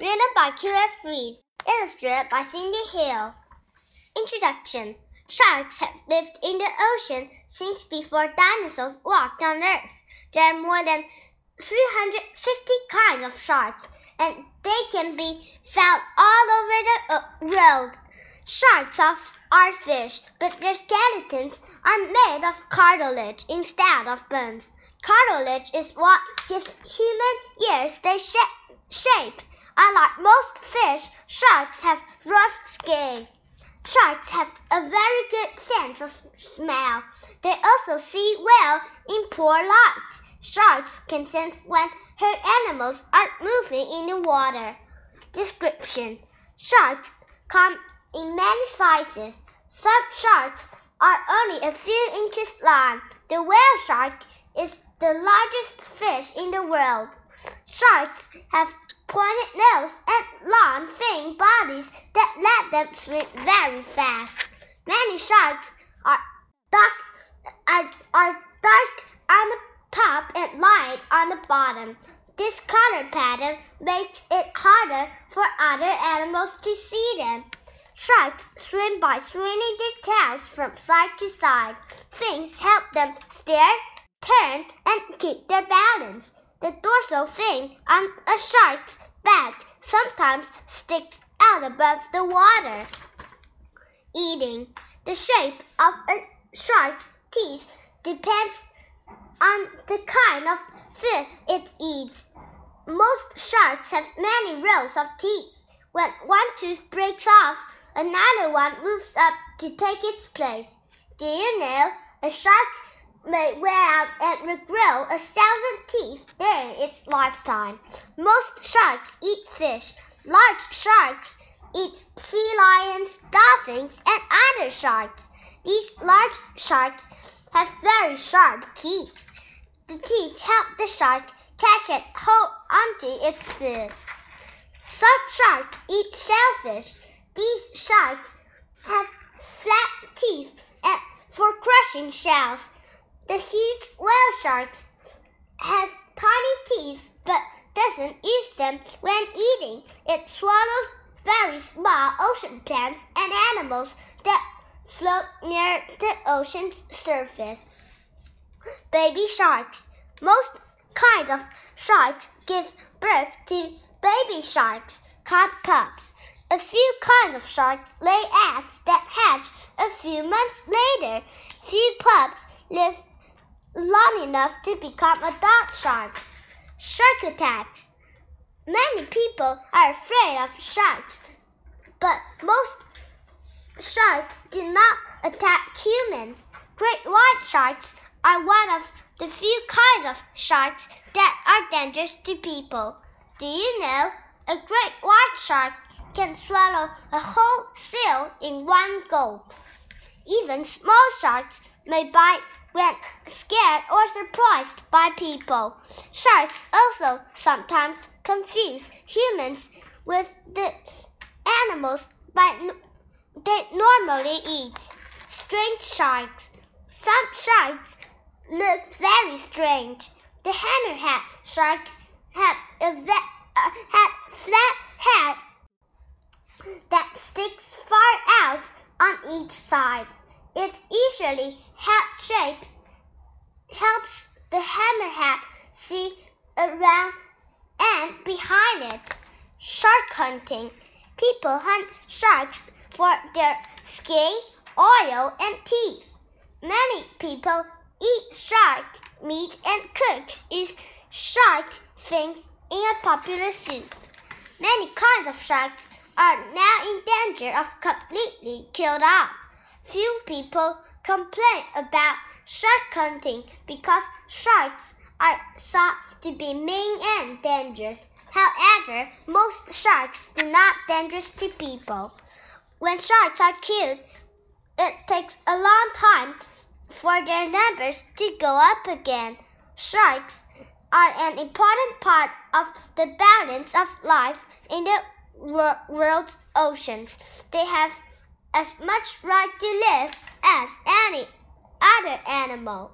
Written by Kira Freed. Illustrated by Cindy Hill. Introduction Sharks have lived in the ocean since before dinosaurs walked on Earth. There are more than 350 kinds of sharks, and they can be found all over the uh, world. Sharks are fish, but their skeletons are made of cartilage instead of bones. Cartilage is what gives human ears their shape. Unlike most fish, sharks have rough skin. Sharks have a very good sense of smell. They also see well in poor light. Sharks can sense when hurt animals are moving in the water. Description Sharks come in many sizes. Some sharks are only a few inches long. The whale shark is the largest fish in the world. Sharks have pointed nose and long thin bodies that let them swim very fast. Many sharks are dark, are, are dark on the top and light on the bottom. This color pattern makes it harder for other animals to see them. Sharks swim by swinging their tails from side to side. Fins help them steer, turn, and keep their balance. The dorsal fin on a shark's back sometimes sticks out above the water. Eating. The shape of a shark's teeth depends on the kind of food it eats. Most sharks have many rows of teeth. When one tooth breaks off, another one moves up to take its place. Do you know a shark may wear out and regrow a thousand teeth during its lifetime. Most sharks eat fish. Large sharks eat sea lions, dolphins, and other sharks. These large sharks have very sharp teeth. The teeth help the shark catch and hold onto its food. Some sharks eat shellfish. These sharks have flat teeth for crushing shells. The huge whale shark has tiny teeth but doesn't use them when eating. It swallows very small ocean plants and animals that float near the ocean's surface. Baby sharks. Most kinds of sharks give birth to baby sharks called pups. A few kinds of sharks lay eggs that hatch a few months later. Few pups live long enough to become adult sharks. Shark attacks. Many people are afraid of sharks, but most sharks do not attack humans. Great white sharks are one of the few kinds of sharks that are dangerous to people. Do you know a great white shark can swallow a whole seal in one gulp? Even small sharks may bite scared or surprised by people. Sharks also sometimes confuse humans with the animals but they normally eat. Strange sharks. Some sharks look very strange. The hammerhead shark had a uh, had flat head that sticks far out on each side. Its usually hat shape helps the hammerhead see around and behind it. Shark hunting. People hunt sharks for their skin, oil, and teeth. Many people eat shark meat and cook its shark fins in a popular soup. Many kinds of sharks are now in danger of completely killed off. Few people complain about shark hunting because sharks are thought to be mean and dangerous. However, most sharks are not dangerous to people. When sharks are killed, it takes a long time for their numbers to go up again. Sharks are an important part of the balance of life in the world's oceans. They have as much right to live as any other animal.